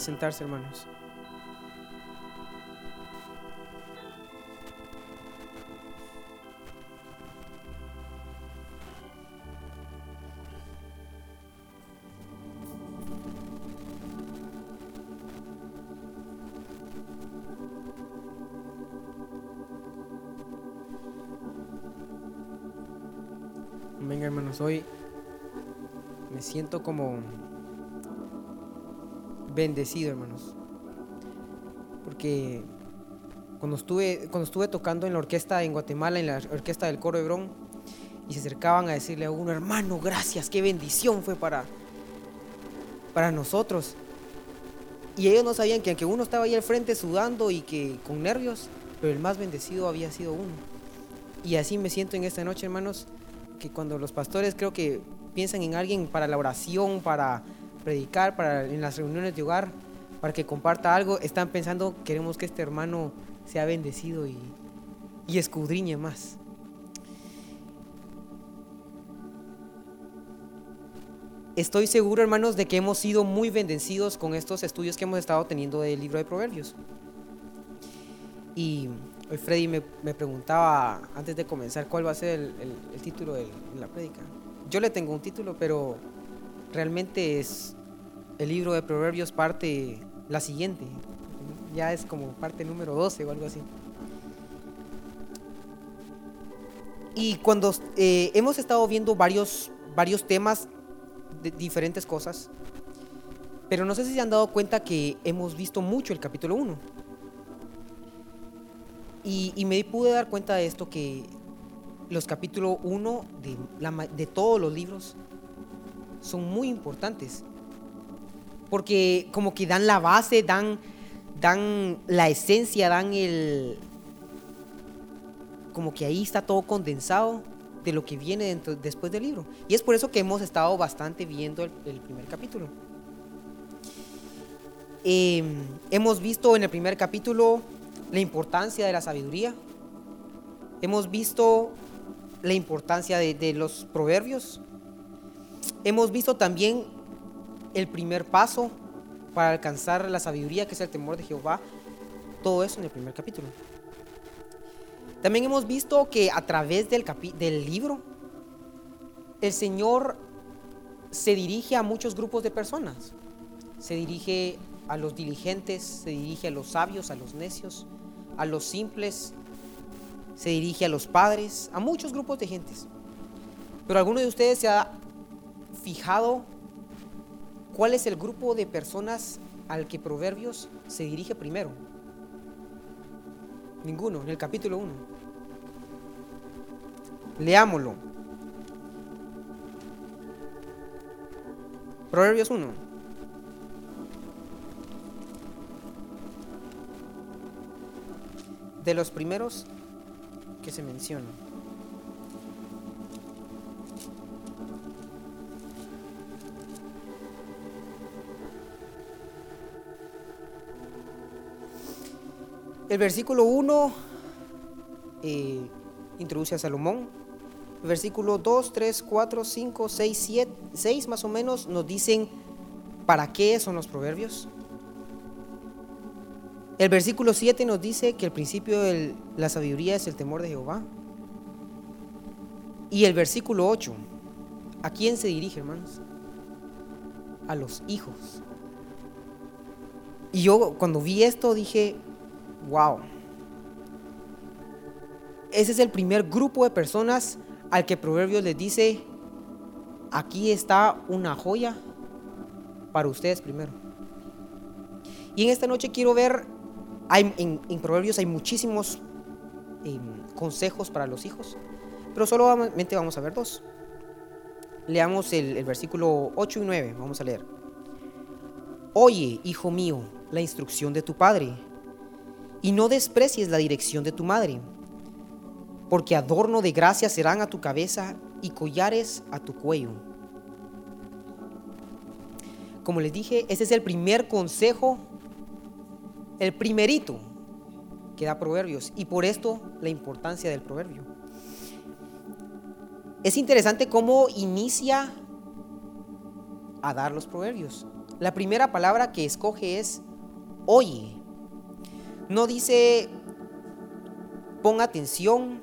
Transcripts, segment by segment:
sentarse, hermanos. Venga, hermanos, hoy me siento como bendecido, hermanos. Porque cuando estuve, cuando estuve tocando en la orquesta en Guatemala, en la orquesta del coro Hebrón, y se acercaban a decirle a uno, hermano, gracias, qué bendición fue para, para nosotros. Y ellos no sabían que aunque uno estaba ahí al frente sudando y que con nervios, pero el más bendecido había sido uno. Y así me siento en esta noche, hermanos, que cuando los pastores creo que piensan en alguien para la oración, para predicar, para en las reuniones de hogar, para que comparta algo, están pensando, queremos que este hermano sea bendecido y, escudriñe más. Estoy seguro, hermanos, de que hemos sido muy bendecidos con estos estudios que hemos estado teniendo del libro de Proverbios. Y hoy Freddy me, me preguntaba antes de comenzar cuál va a ser el, el- el título de la prédica. Yo le tengo un título, pero realmente es el libro de Proverbios parte la siguiente. Ya es como parte número 12 o algo así. Y cuando eh, hemos estado viendo varios, varios temas de diferentes cosas, pero no sé si se han dado cuenta que hemos visto mucho el capítulo 1. Y, me pude dar cuenta de esto que los capítulos 1 de, la ma- de todos los libros son muy importantes. Porque como que dan la base, dan, dan la esencia, dan el... Como que ahí está todo condensado de lo que viene después del libro. Y es por eso que hemos estado bastante viendo el, primer capítulo. Eh, hemos visto en el primer capítulo la importancia de la sabiduría. Hemos visto la importancia de los proverbios. Hemos visto también el primer paso para alcanzar la sabiduría, que es el temor de Jehová. Todo eso en el primer capítulo. También hemos visto que a través del, del libro, el Señor se dirige a muchos grupos de personas. Se dirige a los diligentes, se dirige a los sabios, a los necios, a los simples, se dirige a los padres, a muchos grupos de gentes. Pero alguno de ustedes se ha fijado cuál es el grupo de personas al que Proverbios se dirige primero. Ninguno, en el capítulo 1. Leámoslo. Proverbios 1. De los primeros que se mencionan. El versículo 1 eh, introduce a Salomón. Versículo 2, 3, 4, 5, 6, 7, 6 más o menos nos dicen para qué son los proverbios. El versículo 7 nos dice que el principio de la sabiduría es el temor de Jehová. Y el versículo 8, ¿a quién se dirige, hermanos? A los hijos. Y yo cuando vi esto dije, wow. Ese es el primer grupo de personas al que Proverbios les dice, aquí está una joya para ustedes primero. Y en esta noche quiero ver, hay, en, Proverbios hay muchísimos em, consejos para los hijos, pero solamente vamos a ver dos. Leamos el, el versículo 8 y 9, vamos a leer. Oye, hijo mío, la instrucción de tu padre, y no desprecies la dirección de tu madre, porque adorno de gracia serán a tu cabeza y collares a tu cuello. Como les dije, ese es el primer consejo, el primerito que da Proverbios, y por esto la importancia del proverbio. Es interesante cómo inicia a dar los proverbios. La primera palabra que escoge es oye. No dice pon atención,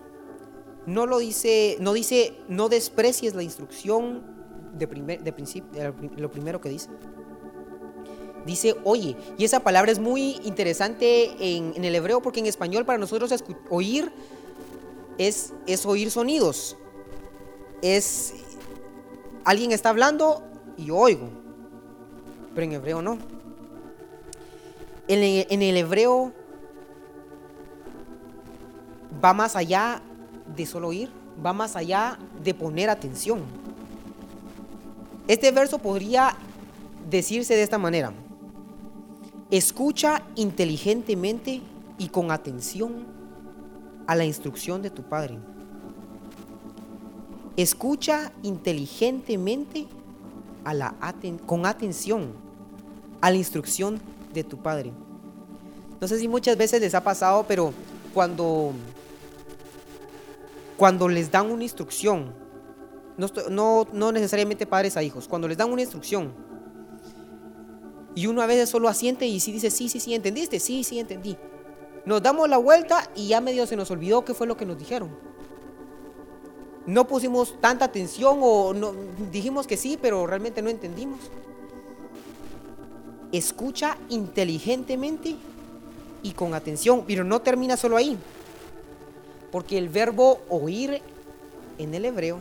no lo dice, no dice no desprecies la instrucción de, de principio, lo primero que dice. Dice oye, y esa palabra es muy interesante en, el hebreo porque en español para nosotros oír es, es oír sonidos. Es alguien está hablando y oigo, pero en hebreo no. En el hebreo va más allá de solo oír, va más allá de poner atención. Este verso podría decirse de esta manera. Escucha inteligentemente y con atención a la instrucción de tu Padre. Escucha inteligentemente a la con atención a la instrucción de tu Padre. No sé si muchas veces les ha pasado, pero cuando cuando les dan una instrucción, no, no, necesariamente padres a hijos, cuando les dan una instrucción y uno a veces solo asiente y sí dice, sí, sí, sí, ¿entendiste? Sí, sí, entendí. Nos damos la vuelta y ya medio se nos olvidó qué fue lo que nos dijeron. No pusimos tanta atención o no, dijimos que sí, pero realmente no entendimos. Escucha inteligentemente y con atención, pero no termina solo ahí. Porque el verbo oír en el hebreo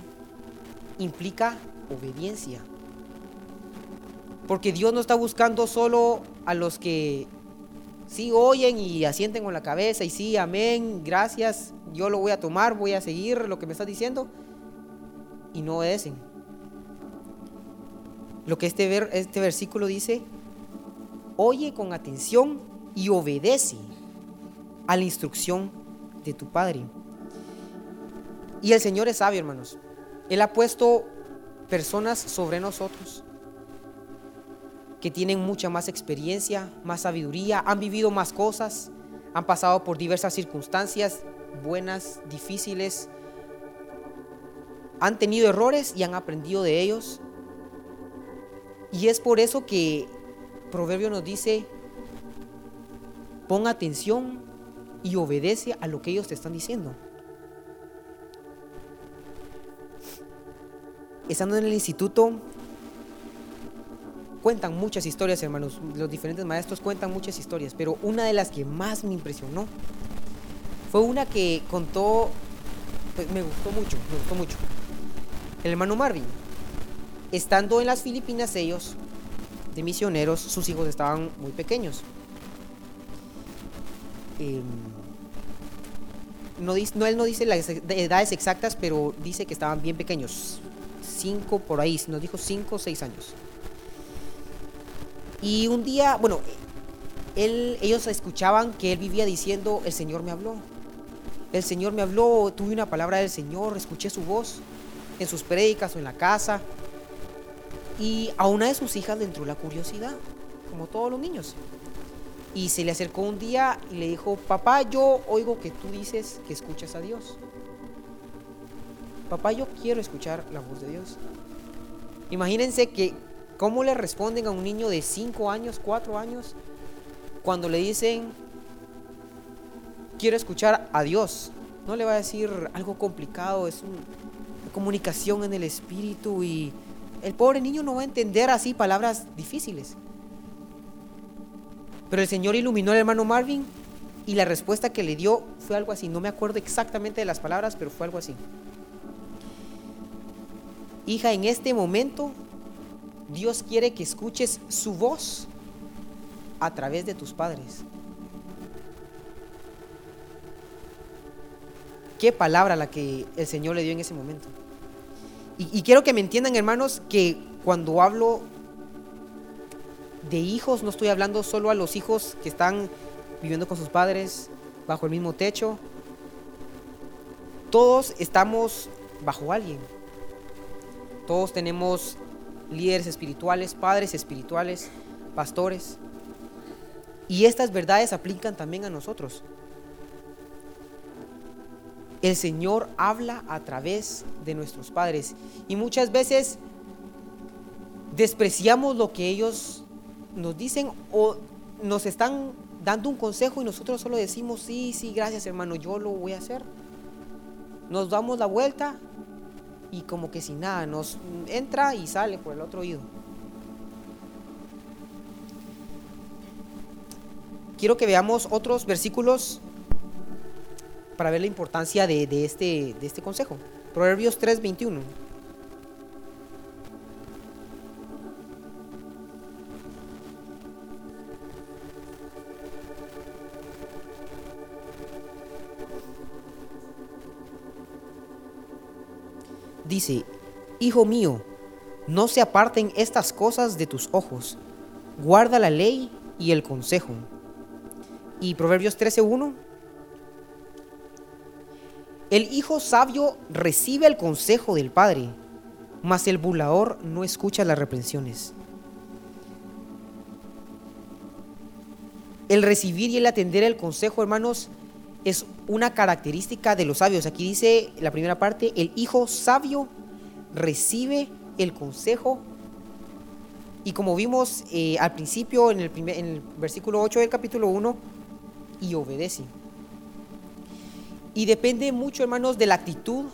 implica obediencia. Porque Dios no está buscando solo a los que sí oyen y asienten con la cabeza y sí, amén, gracias, yo lo voy a tomar, voy a seguir lo que me estás diciendo y no obedecen. Lo que este, ver, este versículo dice, oye con atención y obedece a la instrucción de tu Padre. Y el Señor es sabio, hermanos. Él ha puesto personas sobre nosotros que tienen mucha más experiencia, más sabiduría, han vivido más cosas, han pasado por diversas circunstancias, buenas, difíciles, han tenido errores y han aprendido de ellos. Y es por eso que Proverbio nos dice, pon atención y obedece a lo que ellos te están diciendo. Estando en el instituto, cuentan muchas historias, hermanos. Los diferentes maestros cuentan muchas historias, pero una de las que más me impresionó fue una que contó, pues me gustó mucho, me gustó mucho. El hermano Marvin, estando en las Filipinas ellos, de misioneros, sus hijos estaban muy pequeños. Em, no, él no dice las edades exactas, pero dice que estaban bien pequeños, cinco por ahí, nos dijo cinco o seis años. Y un día, bueno, ellos escuchaban que él vivía diciendo, el Señor me habló. El Señor me habló, tuve una palabra del Señor, escuché su voz en sus prédicas o en la casa. Y a una de sus hijas le entró la curiosidad, como todos los niños. Y se le acercó un día y le dijo, papá, yo oigo que tú dices que escuchas a Dios papá, yo quiero escuchar la voz de Dios. Imagínense que cómo le responden a un niño de 5 años, 4 años, cuando le dicen, quiero escuchar a Dios. No le va a decir algo complicado, es una comunicación en el espíritu y el pobre niño no va a entender así palabras difíciles. Pero el Señor iluminó al hermano Marvin y la respuesta que le dio fue algo así. No me acuerdo exactamente de las palabras, pero fue algo así. Hija, en este momento Dios quiere que escuches su voz a través de tus padres. Qué palabra la que el Señor le dio en ese momento. Y, quiero que me entiendan, hermanos, que cuando hablo de hijos, no estoy hablando solo a los hijos que están viviendo con sus padres bajo el mismo techo. Todos estamos bajo alguien. Todos tenemos líderes espirituales, padres espirituales, pastores. Y estas verdades aplican también a nosotros. El Señor habla a través de nuestros padres y muchas veces despreciamos lo que ellos nos dicen o nos están dando un consejo y nosotros solo decimos, sí, sí, gracias hermano, yo lo voy a hacer. Nos damos la vuelta y como que sin nada, nos entra y sale por el otro oído. Quiero que veamos otros versículos para ver la importancia de, este, de este consejo. Proverbios 3:21. Dice, Hijo mío, no se aparten estas cosas de tus ojos, guarda la ley y el consejo. Y Proverbios 13:1 el hijo sabio recibe el consejo del padre, mas el bulador no escucha las reprensiones. El recibir y el atender el consejo, hermanos, es una característica de los sabios. Aquí dice la primera parte, el hijo sabio recibe el consejo. Y como vimos eh, al principio en el, en el versículo 8 del capítulo 1, y obedece. Y depende mucho, hermanos, de la actitud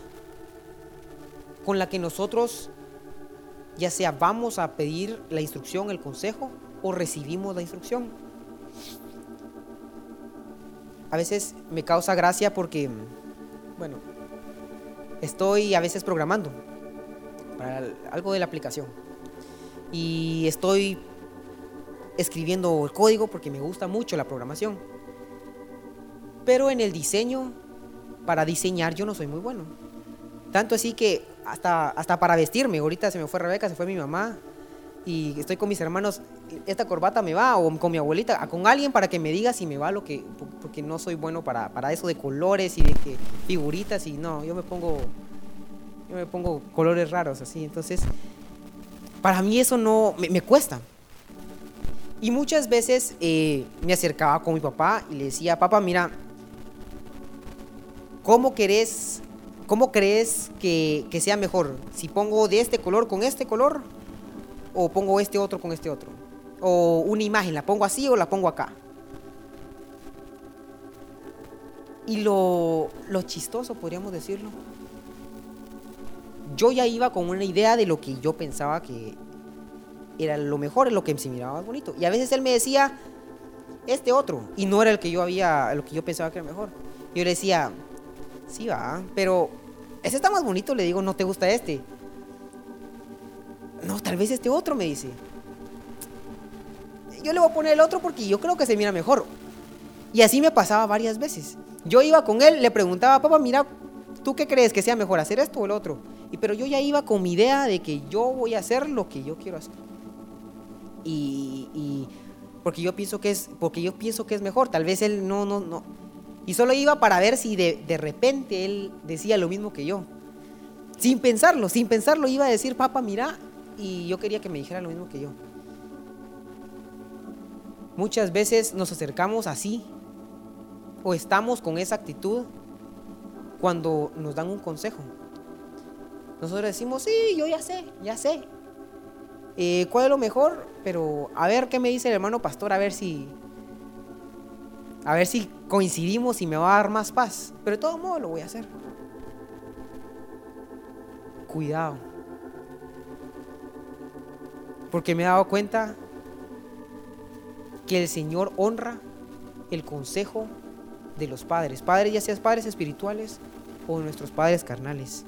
con la que nosotros, ya sea vamos a pedir la instrucción, el consejo, o recibimos la instrucción. A veces me causa gracia porque, bueno, estoy a veces programando para algo de la aplicación. Y estoy escribiendo el código porque me gusta mucho la programación. Pero en el diseño para diseñar yo no soy muy bueno. Tanto así que hasta, hasta para vestirme, ahorita se me fue Rebeca, se fue mi mamá y estoy con mis hermanos, esta corbata me va, o con mi abuelita, con alguien para que me diga si me va lo que, porque no soy bueno para, para eso de colores y de que figuritas y no, yo me pongo, yo me pongo colores raros así, entonces para mí eso no, me, cuesta. Y muchas veces eh, me acercaba con mi papá y le decía, papá, mira, ¿Cómo querés, cómo crees que, sea mejor? Si pongo de este color con este color o pongo este otro con este otro. O una imagen, la pongo así o la pongo acá. Y lo, chistoso, podríamos decirlo. Yo ya iba con una idea de lo que yo pensaba que era lo mejor, lo que se miraba más bonito. Y a veces él me decía, este otro, y no era el que yo había, lo que yo pensaba que era mejor. Yo le decía, Sí va, pero ese está más bonito, le digo, no te gusta este. No, tal vez este otro me dice. Yo le voy a poner el otro porque yo creo que se mira mejor. Y así me pasaba varias veces. Yo iba con él, le preguntaba, papá, mira, ¿tú qué crees que sea mejor, hacer esto o el otro? Y, pero yo ya iba con mi idea de que yo voy a hacer lo que yo quiero hacer. Y, y porque yo pienso que es, porque yo pienso que es mejor. Tal vez él no, no, no y solo iba para ver si de, repente él decía lo mismo que yo. Sin pensarlo, sin pensarlo iba a decir, papá, mira, y yo quería que me dijera lo mismo que yo. Muchas veces nos acercamos así o estamos con esa actitud cuando nos dan un consejo. Nosotros decimos, sí, yo ya sé, ya sé. Eh, ¿Cuál es lo mejor? Pero a ver qué me dice el hermano pastor, a ver si, a ver si coincidimos y me va a dar más paz. Pero de todo modo lo voy a hacer. Cuidado. Porque me he dado cuenta que el Señor honra el consejo de los padres. Padres, ya seas padres espirituales o nuestros padres carnales.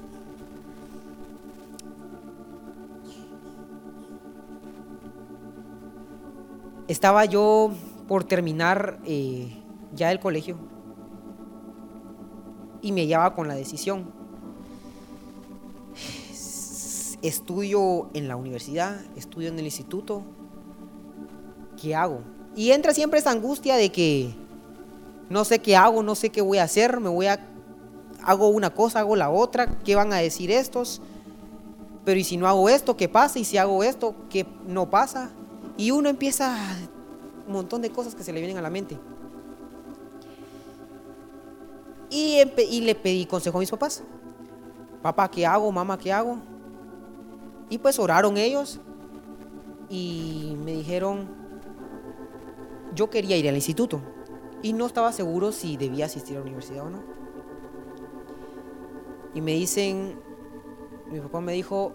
Estaba yo por terminar eh, ya del colegio y me llevaba con la decisión. Estudio en la universidad, estudio en el instituto, ¿qué hago? Y entra siempre esa angustia de que no sé qué hago, no sé qué voy a hacer, me voy a hago una cosa, hago la otra, ¿qué van a decir estos? Pero y si no hago esto, ¿qué pasa? Y si hago esto, ¿qué no pasa? Y uno empieza un montón de cosas que se le vienen a la mente. Y, le pedí consejo a mis papás. Papá, ¿qué hago? Mamá, ¿qué hago? Y pues oraron ellos y me dijeron, yo quería ir al instituto y no estaba seguro si debía asistir a la universidad o no. Y me dicen, mi papá me dijo,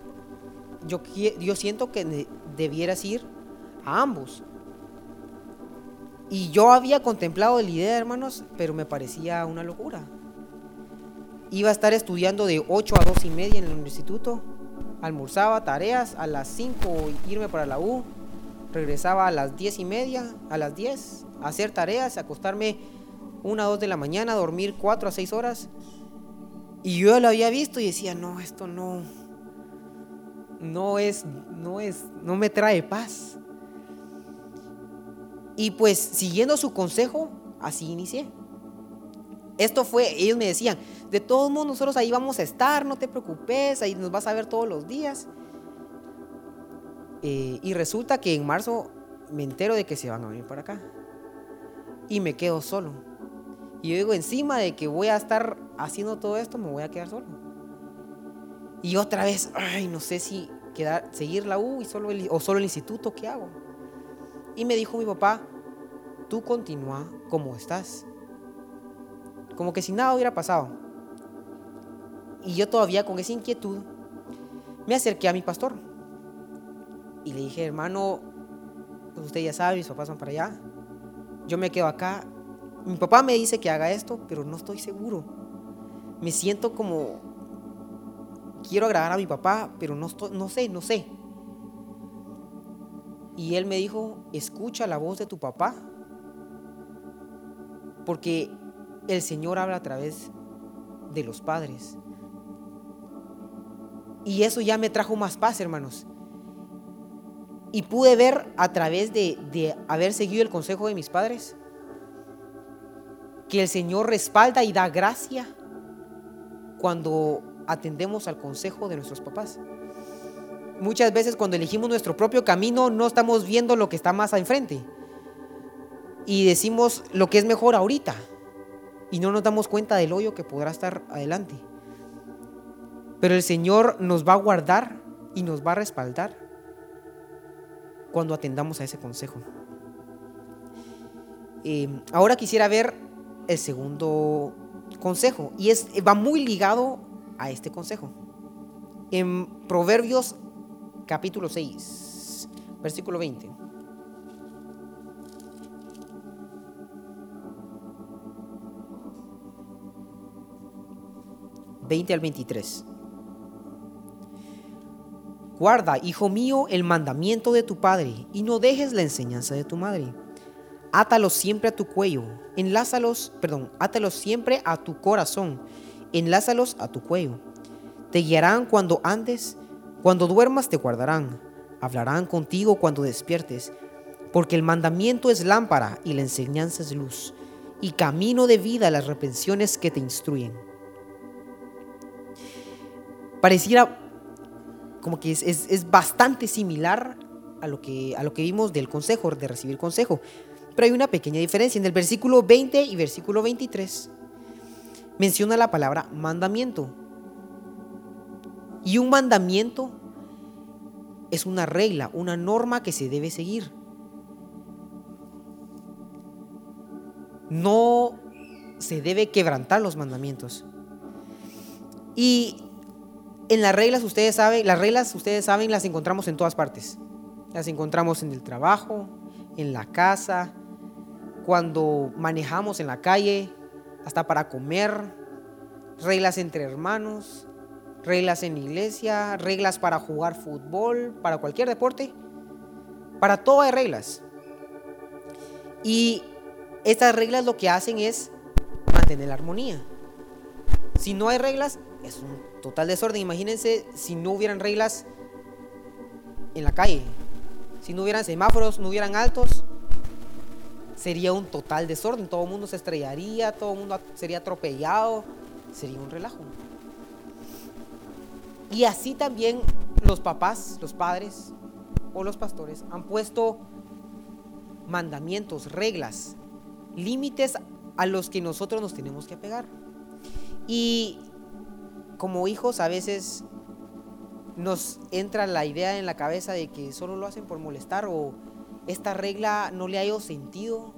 yo, yo siento que debieras ir a ambos. Y yo había contemplado la idea, hermanos, pero me parecía una locura. Iba a estar estudiando de 8 a 2 y media en el instituto. Almorzaba tareas a las 5 irme para la U. Regresaba a las 10 y media, a las 10, a hacer tareas, acostarme 1 o 2 de la mañana, dormir 4 a 6 horas. Y yo lo había visto y decía, no, esto no, no es, no es, no me trae paz. Y pues siguiendo su consejo, así inicié. Esto fue, ellos me decían, de todos modos nosotros ahí vamos a estar, no te preocupes, ahí nos vas a ver todos los días. Eh, y resulta que en marzo me entero de que se van a venir para acá. Y me quedo solo. Y yo digo, encima de que voy a estar haciendo todo esto, me voy a quedar solo. Y otra vez, ay, no sé si quedar, seguir la U y solo o solo el instituto, ¿qué hago? Y me dijo mi papá, tú continúa como estás. Como que si nada hubiera pasado. Y yo todavía con esa inquietud me acerqué a mi pastor. Y le dije, hermano, pues usted ya sabe, mis papás van para allá. Yo me quedo acá. Mi papá me dice que haga esto, pero no estoy seguro. Me siento como, quiero agradar a mi papá, pero no, estoy, no sé, no sé. Y él me dijo, escucha la voz de tu papá, porque el Señor habla a través de los padres. Y eso ya me trajo más paz, hermanos. Y pude ver a través de, haber seguido el consejo de mis padres, que el Señor respalda y da gracia cuando atendemos al consejo de nuestros papás. Muchas veces cuando elegimos nuestro propio camino no estamos viendo lo que está más enfrente. Y decimos lo que es mejor ahorita. Y no nos damos cuenta del hoyo que podrá estar adelante. Pero el Señor nos va a guardar y nos va a respaldar cuando atendamos a ese consejo. Eh, ahora quisiera ver el segundo consejo y es, va muy ligado a este consejo. En Proverbios capítulo 6, versículo 20. ...20 al 23... Guarda, hijo mío, el mandamiento de tu padre y no dejes la enseñanza de tu madre. Átalos siempre a tu cuello, enlázalos, perdón, átalos siempre a tu corazón, enlázalos a tu cuello. Te guiarán cuando andes cuando duermas te guardarán, hablarán contigo cuando despiertes, porque el mandamiento es lámpara y la enseñanza es luz, y camino de vida las reprensiones que te instruyen. Pareciera como que es, bastante similar a lo, que, a lo que vimos del consejo, de recibir consejo. Pero hay una pequeña diferencia. En el versículo 20 y versículo 23 menciona la palabra mandamiento. Y un mandamiento es una regla, una norma que se debe seguir. No se debe quebrantar los mandamientos. Y en las reglas, ustedes saben, las reglas, ustedes saben, las encontramos en todas partes. Las encontramos en el trabajo, en la casa, cuando manejamos en la calle, hasta para comer, reglas entre hermanos, reglas en iglesia, reglas para jugar fútbol, para cualquier deporte. Para todo hay reglas. Y estas reglas lo que hacen es mantener la armonía. Si no hay reglas, es un total desorden. Imagínense si no hubieran reglas en la calle. Si no hubieran semáforos, no hubieran altos, sería un total desorden. Todo el mundo se estrellaría, todo el mundo sería atropellado, sería un relajo. Y así también los papás, los padres o los pastores han puesto mandamientos, reglas, límites a los que nosotros nos tenemos que apegar. Y como hijos a veces nos entra la idea en la cabeza de que solo lo hacen por molestar o esta regla no le ha ido sentido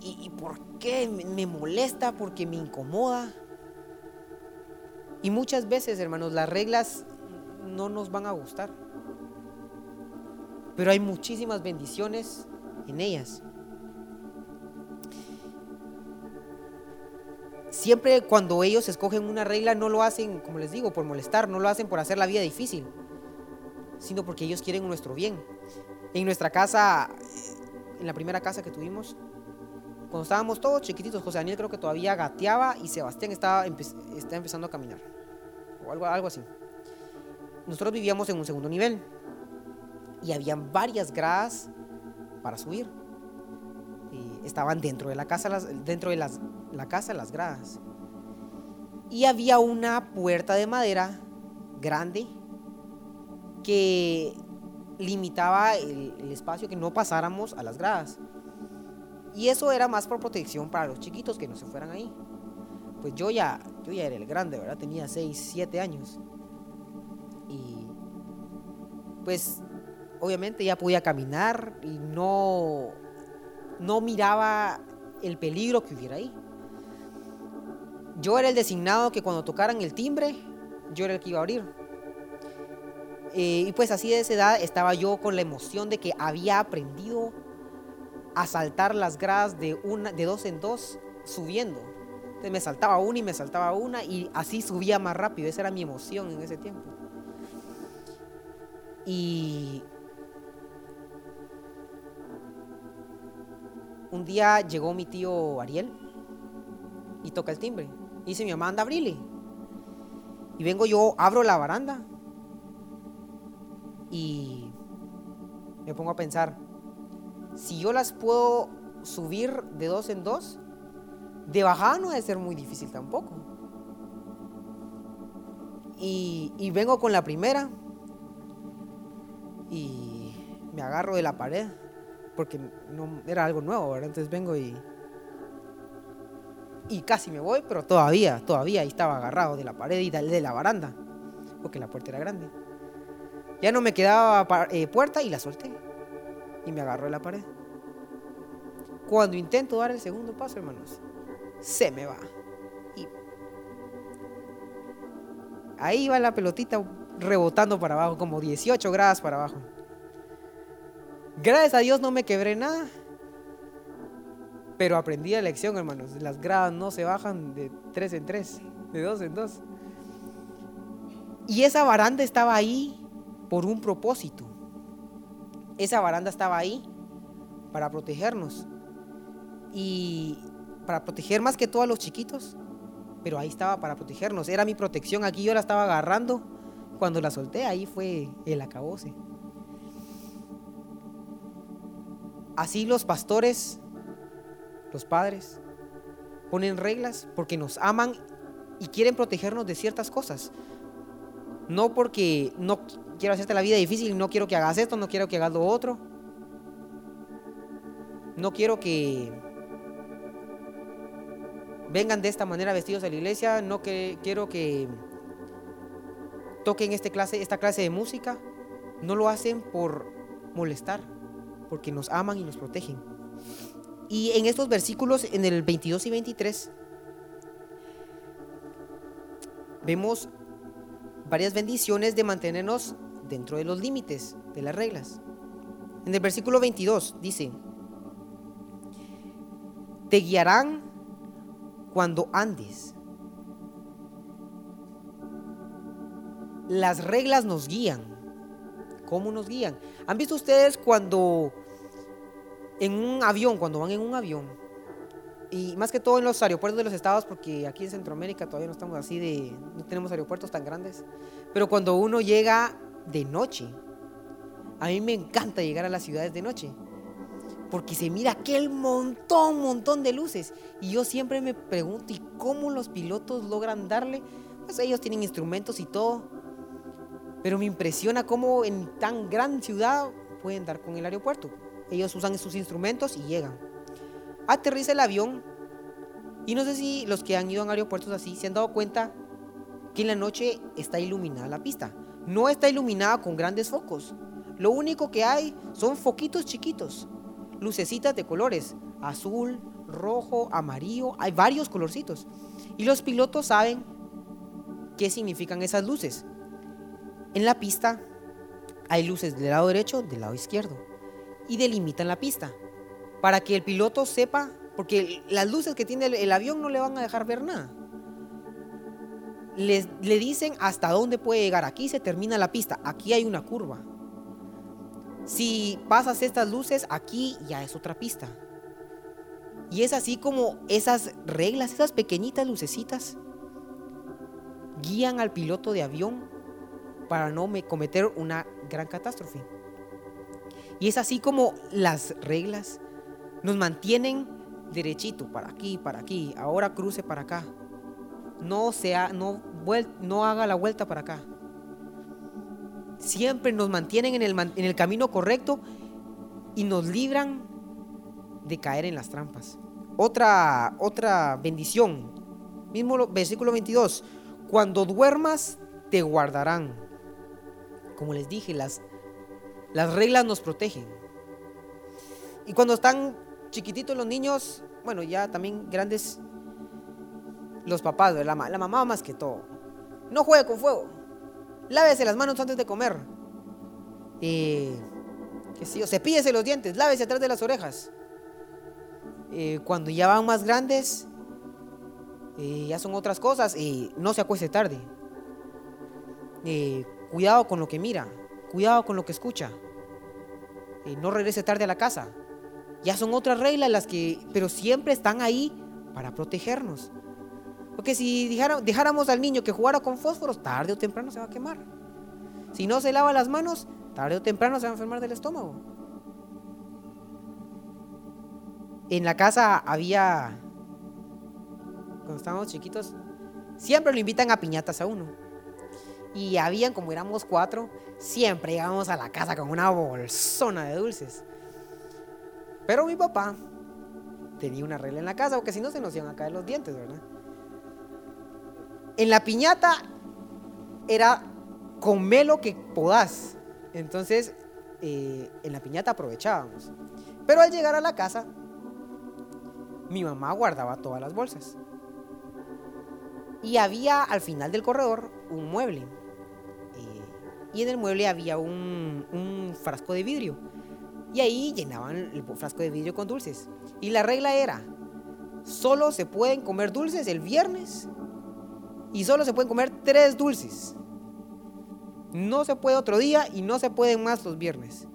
¿Y, por qué me molesta? Porque me incomoda. Y muchas veces, hermanos, las reglas no nos van a gustar. Pero hay muchísimas bendiciones en ellas. Siempre cuando ellos escogen una regla no lo hacen, como les digo, por molestar, no lo hacen por hacer la vida difícil, sino porque ellos quieren nuestro bien. En nuestra casa, en la primera casa que tuvimos, cuando estábamos todos chiquititos, José Daniel creo que todavía gateaba y Sebastián estaba, empezando a caminar. O algo, algo así. Nosotros vivíamos en un segundo nivel. Y habían varias gradas para subir. Y estaban dentro de la casa, dentro de las, la casa las gradas. Y había una puerta de madera grande que limitaba el, el espacio que no pasáramos a las gradas. Y eso era más por protección para los chiquitos que no se fueran ahí. Pues yo ya, yo ya era el grande, ¿verdad? Tenía 6, 7 años. Y pues obviamente ya podía caminar y no, no miraba el peligro que hubiera ahí. Yo era el designado que cuando tocaran el timbre, yo era el que iba a abrir. Eh, y pues así de esa edad estaba yo con la emoción de que había aprendido a saltar las gradas de, una, de dos en dos subiendo. Entonces me saltaba una y me saltaba una y así subía más rápido. Esa era mi emoción en ese tiempo. Y un día llegó mi tío Ariel y toca el timbre. Dice mi mamá, anda, abrile. Y vengo yo, abro la baranda y me pongo a pensar, si yo las puedo subir de dos en dos, de bajada no debe ser muy difícil tampoco. Y, y, vengo con la primera y me agarro de la pared porque no era algo nuevo, ¿verdad? Entonces vengo y y casi me voy, pero todavía, todavía estaba agarrado de la pared y de la baranda, porque la puerta era grande. Ya no me quedaba eh, puerta y la solté y me agarró de la pared. Cuando intento dar el segundo paso, hermanos, se me va. Ahí va la pelotita rebotando para abajo, como 18 grados para abajo. Gracias a Dios no me quebré nada. Pero aprendí la lección, hermanos. Las gradas no se bajan de tres en tres, de dos en dos. Y esa baranda estaba ahí por un propósito. Esa baranda estaba ahí para protegernos. Y para proteger más que todo a los chiquitos. Pero ahí estaba para protegernos. Era mi protección. Aquí yo la estaba agarrando. Cuando la solté, ahí fue el acabose. Así los pastores, los padres, ponen reglas porque nos aman y quieren protegernos de ciertas cosas. No porque no quiero hacerte la vida difícil, no quiero que hagas esto, no quiero que hagas lo otro. No quiero que vengan de esta manera vestidos a la iglesia, no que, quiero que toquen este clase, esta clase de música. No lo hacen por molestar, porque nos aman y nos protegen. Y en estos versículos, en el 22 y 23, vemos varias bendiciones de mantenernos dentro de los límites de las reglas. En el versículo 22 dice, te guiarán cuando andes. Las reglas nos guían. ¿Cómo nos guían? ¿Han visto ustedes cuando en un avión, cuando van en un avión, y más que todo en los aeropuertos de los estados, porque aquí en Centroamérica todavía no estamos así de, no tenemos aeropuertos tan grandes, pero cuando uno llega de noche, a mí me encanta llegar a las ciudades de noche, porque se mira aquel montón, montón de luces, y yo siempre me pregunto, ¿y cómo los pilotos logran darle? Pues ellos tienen instrumentos y todo, pero me impresiona cómo en tan gran ciudad pueden dar con el aeropuerto. Ellos usan sus instrumentos y llegan. Aterriza el avión y no sé si los que han ido a aeropuertos así se han dado cuenta que en la noche está iluminada la pista. No está iluminada con grandes focos. Lo único que hay son foquitos chiquitos, lucecitas de colores, azul, rojo, amarillo, hay varios colorcitos. Y los pilotos saben qué significan esas luces. En la pista hay luces del lado derecho, del lado izquierdo. Y delimitan la pista. Para que el piloto sepa, porque las luces que tiene el, avión no le van a dejar ver nada. le dicen hasta dónde puede llegar. Aquí se termina la pista. Aquí hay una curva. Si pasas estas luces, aquí ya es otra pista. Y es así como esas reglas, esas pequeñitas lucecitas, guían al piloto de avión para no cometer una gran catástrofe. Y es así como las reglas nos mantienen derechito, para aquí, para aquí, ahora cruce para acá. No, sea, no, no haga la vuelta para acá. Siempre nos mantienen en el, en el camino correcto y nos libran de caer en las trampas. Otra, otra bendición, mismo versículo 22, cuando duermas te guardarán. Como les dije, las, las reglas nos protegen. Y cuando están chiquititos los niños, bueno, ya también grandes, los papás, la, mamá más que todo. No juegue con fuego. Lávese las manos antes de comer. Eh, que sí, o cepíllese los dientes, lávese atrás de las orejas. Cuando ya van más grandes, ya son otras cosas. no se acueste tarde. cuidado con lo que mira, cuidado con lo que escucha. No regrese tarde a la casa. Ya son otras reglas las que, pero siempre están ahí para protegernos. Porque si dejáramos al niño que jugara con fósforos, tarde o temprano se va a quemar. Si no se lava las manos, tarde o temprano se va a enfermar del estómago. En la casa había, cuando estábamos chiquitos, siempre lo invitan a piñatas a uno. Y habían, como éramos cuatro, siempre íbamos a la casa con una bolsona de dulces. Pero mi papá tenía una regla en la casa, porque si no se nos iban a caer los dientes, ¿verdad? En la piñata era come lo que podás. Entonces, eh, en la piñata aprovechábamos. Pero al llegar a la casa, mi mamá guardaba todas las bolsas. Y había al final del corredor un mueble. Y en el mueble había un, un frasco de vidrio. Y ahí llenaban el frasco de vidrio con dulces. Y la regla era, solo se pueden comer dulces el viernes y solo se pueden comer tres dulces. No se puede otro día y no se pueden más los viernes.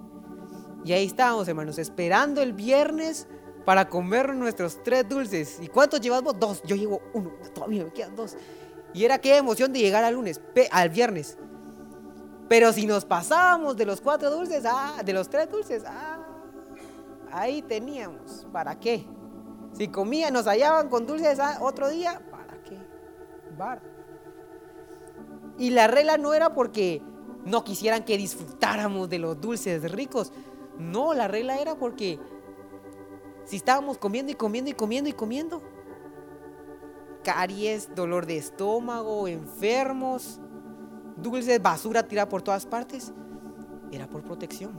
Y ahí estábamos, hermanos, esperando el viernes para comer nuestros tres dulces. ¿Y cuántos llevamos? Dos. Yo llevo uno, todavía me quedan dos. Y era qué emoción de llegar al lunes, al viernes. Pero si nos pasábamos de los cuatro dulces, ah, de los tres dulces, ah, ahí teníamos. ¿Para qué? Si comían, nos hallaban con dulces ah, otro día, ¿para qué? Bar. Y la regla no era porque no quisieran que disfrutáramos de los dulces ricos. No, la regla era porque si estábamos comiendo y comiendo y comiendo y comiendo, caries, dolor de estómago, enfermos, dulces, basura tirada por todas partes, era por protección.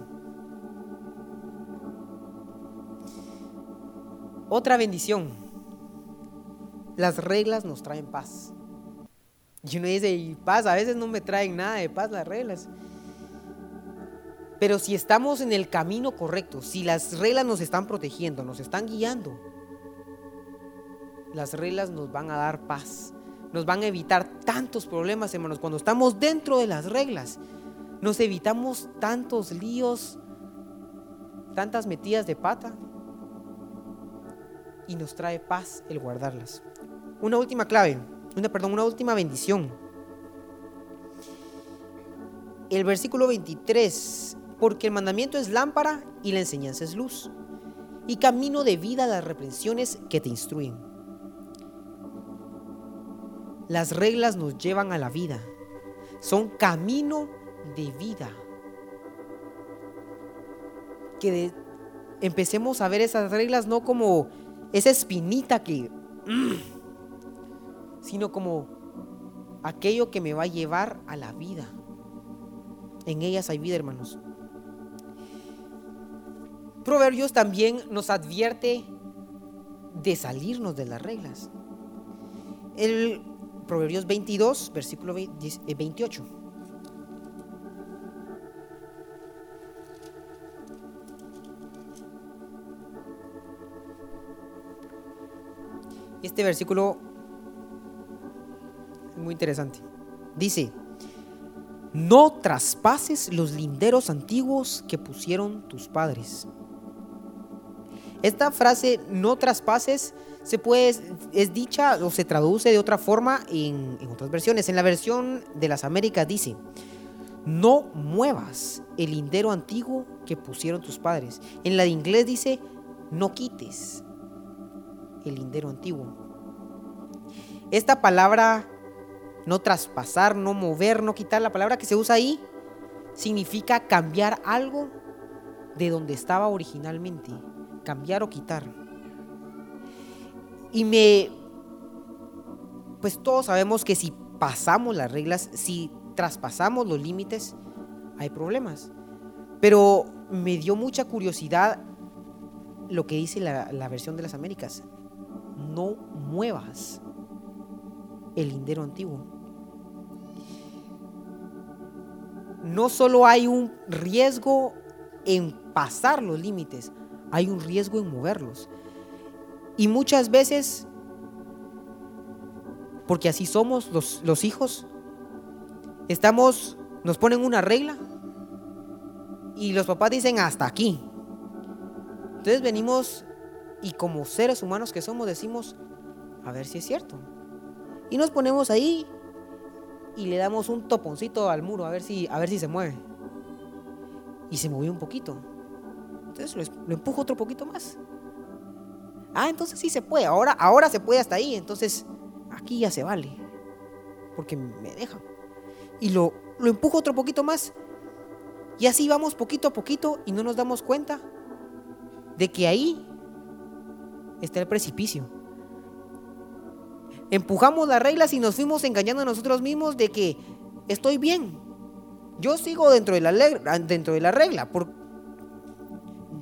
Otra bendición. Las reglas nos traen paz. Y uno dice, y paz, a veces no me traen nada de paz las reglas. Pero si estamos en el camino correcto, si las reglas nos están protegiendo, nos están guiando, las reglas nos van a dar paz, nos van a evitar tantos problemas, hermanos. Cuando estamos dentro de las reglas, nos evitamos tantos líos, tantas metidas de pata y nos trae paz el guardarlas. Una última clave, una perdón, una última bendición. El versículo 23 porque el mandamiento es lámpara y la enseñanza es luz, y camino de vida a las reprensiones que te instruyen. Las reglas nos llevan a la vida, son camino de vida. Que empecemos a ver esas reglas no como esa espinita que, sino como aquello que me va a llevar a la vida. En ellas hay vida, hermanos. Proverbios también nos advierte de salirnos de las reglas. El Proverbios 22, versículo 28. Eh, este versículo es muy interesante. Dice, no traspases los linderos antiguos que pusieron tus padres. Esta frase, no traspases, se puede, es dicha o se traduce de otra forma en, en otras versiones. En la versión de las Américas dice, no muevas el lindero antiguo que pusieron tus padres. En la de inglés dice, no quites el lindero antiguo. Esta palabra, no traspasar, no mover, no quitar, la palabra que se usa ahí significa cambiar algo de donde estaba originalmente, cambiar o quitar. Y me, pues todos sabemos que si pasamos las reglas, si traspasamos los límites, hay problemas. Pero me dio mucha curiosidad lo que dice la, versión de las Américas no muevas el lindero antiguo. No solo hay un riesgo en pasar los límites, hay un riesgo en moverlos. Y muchas veces, porque así somos los, los hijos, estamos, nos ponen una regla y los papás dicen hasta aquí. Entonces venimos y como seres humanos que somos decimos, a ver si es cierto. Y nos ponemos ahí y le damos un toponcito al muro a ver si, a ver si se mueve. Y se movió un poquito. Entonces lo, empujo otro poquito más. Ah, entonces sí se puede. Ahora, ahora se puede hasta ahí. Entonces aquí ya se vale. Porque me dejan. Y lo, lo empujo otro poquito más. Y así vamos poquito a poquito y no nos damos cuenta de que ahí está el precipicio. Empujamos las reglas y nos fuimos engañando a nosotros mismos de que estoy bien. Yo sigo dentro de la, dentro de la regla.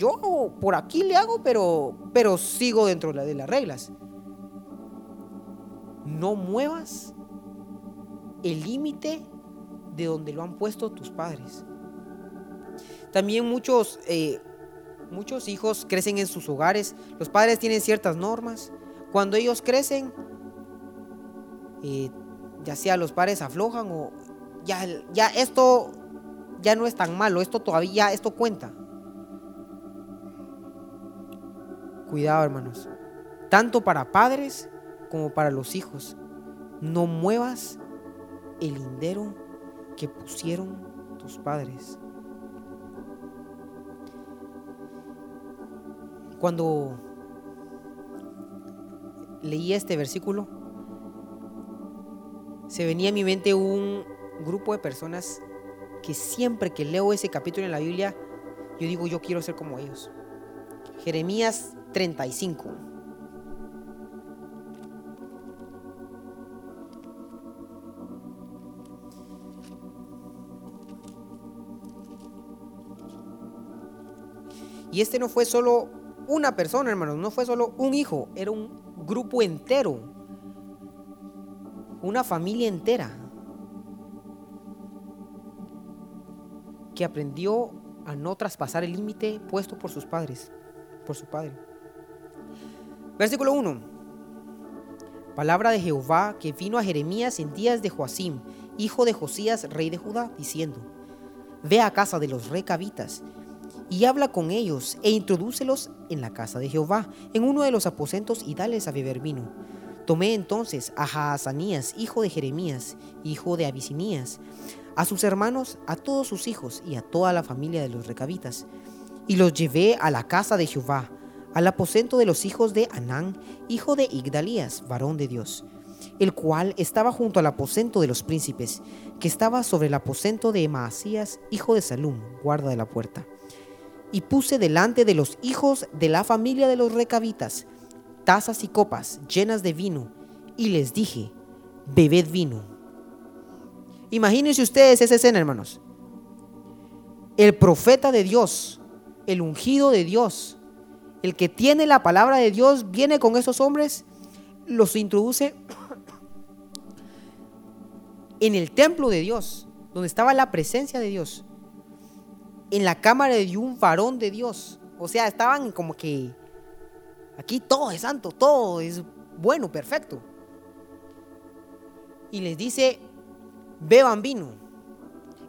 Yo por aquí le hago, pero, pero sigo dentro de las reglas. No muevas el límite de donde lo han puesto tus padres. También muchos eh, Muchos hijos crecen en sus hogares, los padres tienen ciertas normas. Cuando ellos crecen, eh, ya sea los padres aflojan o ya, ya esto ya no es tan malo, esto todavía, esto cuenta. Cuidado hermanos, tanto para padres como para los hijos. No muevas el lindero que pusieron tus padres. Cuando leí este versículo, se venía a mi mente un grupo de personas que siempre que leo ese capítulo en la Biblia, yo digo, yo quiero ser como ellos. Jeremías 35. Y este no fue solo una persona, hermanos, no fue solo un hijo, era un grupo entero, una familia entera que aprendió a no traspasar el límite puesto por sus padres, por su padre. Versículo 1. Palabra de Jehová que vino a Jeremías en días de Joacim, hijo de Josías, rey de Judá, diciendo: Ve a casa de los recabitas y habla con ellos e introdúcelos en la casa de Jehová, en uno de los aposentos y dales a beber vino. Tomé entonces a Jaazanías, hijo de Jeremías, hijo de Abisinías, a sus hermanos, a todos sus hijos y a toda la familia de los recabitas, y los llevé a la casa de Jehová, al aposento de los hijos de Anán, hijo de Igdalías, varón de Dios, el cual estaba junto al aposento de los príncipes, que estaba sobre el aposento de Maasías, hijo de Salum, guarda de la puerta y puse delante de los hijos de la familia de los recabitas tazas y copas llenas de vino, y les dije, bebed vino. Imagínense ustedes esa escena, hermanos. El profeta de Dios, el ungido de Dios, el que tiene la palabra de Dios, viene con esos hombres, los introduce en el templo de Dios, donde estaba la presencia de Dios, en la cámara de un varón de Dios. O sea, estaban como que aquí todo es santo, todo es bueno, perfecto. Y les dice, beban vino.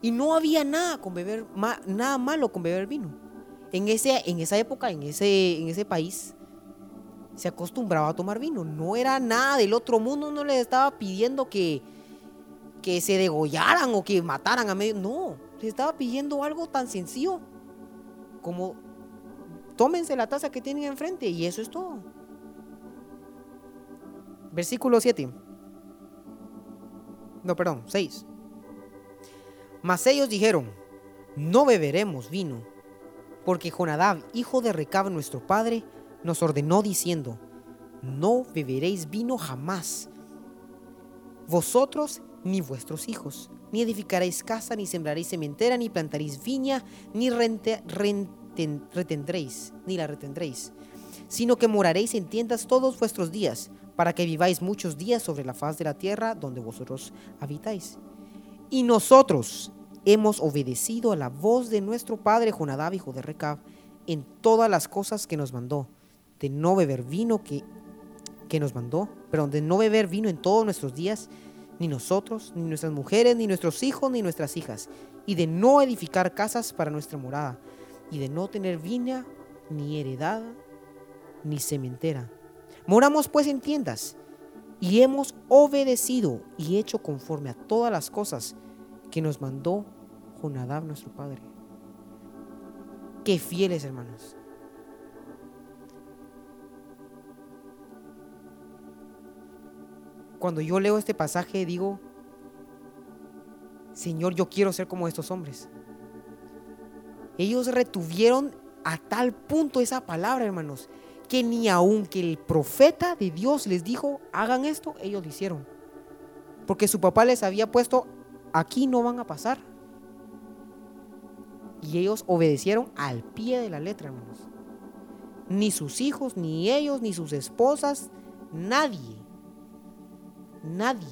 Y no había nada con beber, nada malo con beber vino. En, ese, en esa época, en ese, en ese país, se acostumbraba a tomar vino. No era nada del otro mundo, no les estaba pidiendo que, que se degollaran o que mataran a medio. No, les estaba pidiendo algo tan sencillo como tómense la taza que tienen enfrente y eso es todo. Versículo 7. No, perdón, 6. Mas ellos dijeron, no beberemos vino, porque Jonadab, hijo de Recab, nuestro padre, nos ordenó diciendo, no beberéis vino jamás, vosotros ni vuestros hijos, ni edificaréis casa, ni sembraréis cementera, ni plantaréis viña, ni retendréis, ni la retendréis, sino que moraréis en tiendas todos vuestros días, para que viváis muchos días sobre la faz de la tierra donde vosotros habitáis. Y nosotros hemos obedecido a la voz de nuestro padre Jonadab, hijo de Recab, en todas las cosas que nos mandó, de no beber vino que, que nos mandó, pero de no beber vino en todos nuestros días, ni nosotros, ni nuestras mujeres, ni nuestros hijos, ni nuestras hijas, y de no edificar casas para nuestra morada, y de no tener viña, ni heredad, ni cementera. Moramos pues en tiendas, y hemos obedecido y hecho conforme a todas las cosas que nos mandó Jonadab nuestro Padre. Qué fieles hermanos. Cuando yo leo este pasaje digo, Señor, yo quiero ser como estos hombres. Ellos retuvieron a tal punto esa palabra, hermanos, que ni aun que el profeta de Dios les dijo, hagan esto, ellos lo hicieron. Porque su papá les había puesto, aquí no van a pasar. Y ellos obedecieron al pie de la letra, hermanos. Ni sus hijos, ni ellos, ni sus esposas, nadie Nadie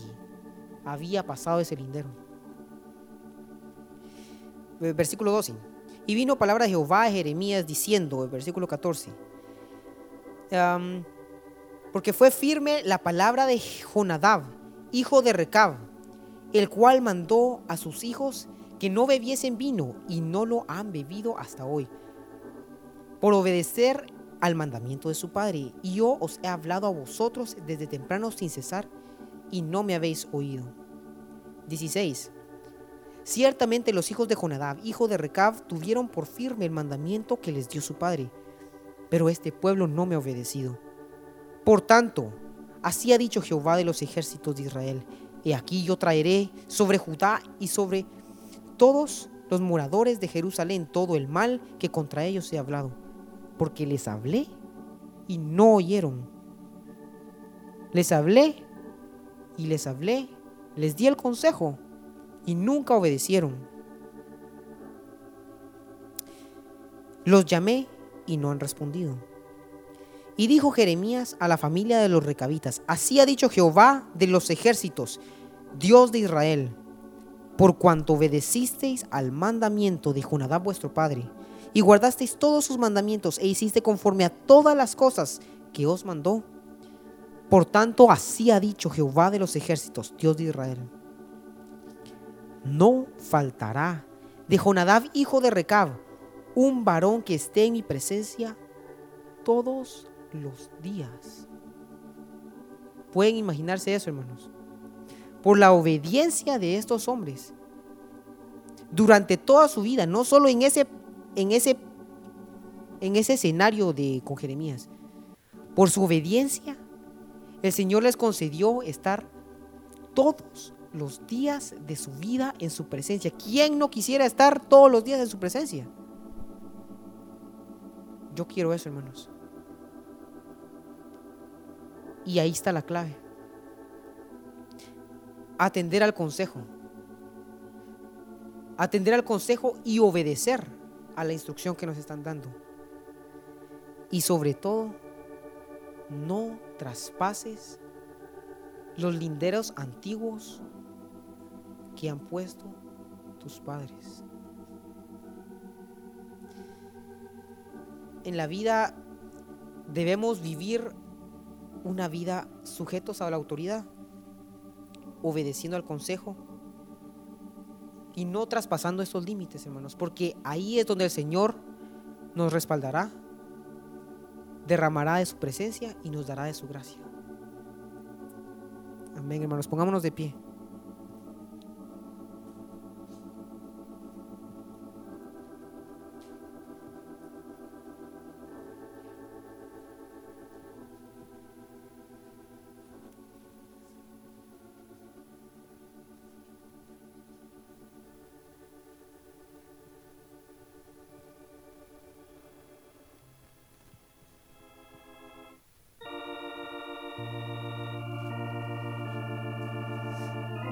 había pasado ese lindero. Versículo 12. Y vino palabra de Jehová a Jeremías diciendo, el versículo 14, porque fue firme la palabra de Jonadab, hijo de Recab, el cual mandó a sus hijos que no bebiesen vino y no lo han bebido hasta hoy, por obedecer al mandamiento de su padre. Y yo os he hablado a vosotros desde temprano sin cesar y no me habéis oído. 16. Ciertamente los hijos de Jonadab, hijo de Recab, tuvieron por firme el mandamiento que les dio su padre, pero este pueblo no me ha obedecido. Por tanto, así ha dicho Jehová de los ejércitos de Israel, he aquí yo traeré sobre Judá y sobre todos los moradores de Jerusalén todo el mal que contra ellos he hablado, porque les hablé y no oyeron. Les hablé y les hablé, les di el consejo y nunca obedecieron. Los llamé y no han respondido. Y dijo Jeremías a la familia de los recabitas, así ha dicho Jehová de los ejércitos, Dios de Israel, por cuanto obedecisteis al mandamiento de Jonadab vuestro padre, y guardasteis todos sus mandamientos e hiciste conforme a todas las cosas que os mandó, por tanto, así ha dicho Jehová de los ejércitos, Dios de Israel. No faltará de Jonadab, hijo de Recab, un varón que esté en mi presencia todos los días. Pueden imaginarse eso, hermanos. Por la obediencia de estos hombres durante toda su vida, no solo en ese, en ese, en ese escenario de con Jeremías, por su obediencia el Señor les concedió estar todos los días de su vida en su presencia. ¿Quién no quisiera estar todos los días en su presencia? Yo quiero eso, hermanos. Y ahí está la clave. Atender al consejo. Atender al consejo y obedecer a la instrucción que nos están dando. Y sobre todo, no traspases los linderos antiguos que han puesto tus padres. En la vida debemos vivir una vida sujetos a la autoridad, obedeciendo al consejo y no traspasando esos límites, hermanos, porque ahí es donde el Señor nos respaldará, derramará de su presencia y nos dará de su gracia. Amén, hermanos, pongámonos de pie.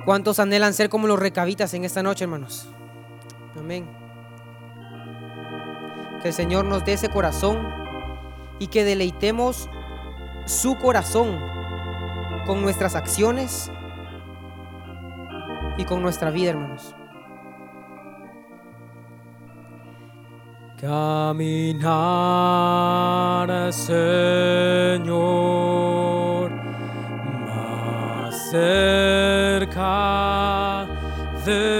¿Cuántos anhelan ser como los recabitas en esta noche, hermanos? Amén. Que el Señor nos dé ese corazón y que deleitemos su corazón con nuestras acciones y con nuestra vida, hermanos. Caminar, Señor, más de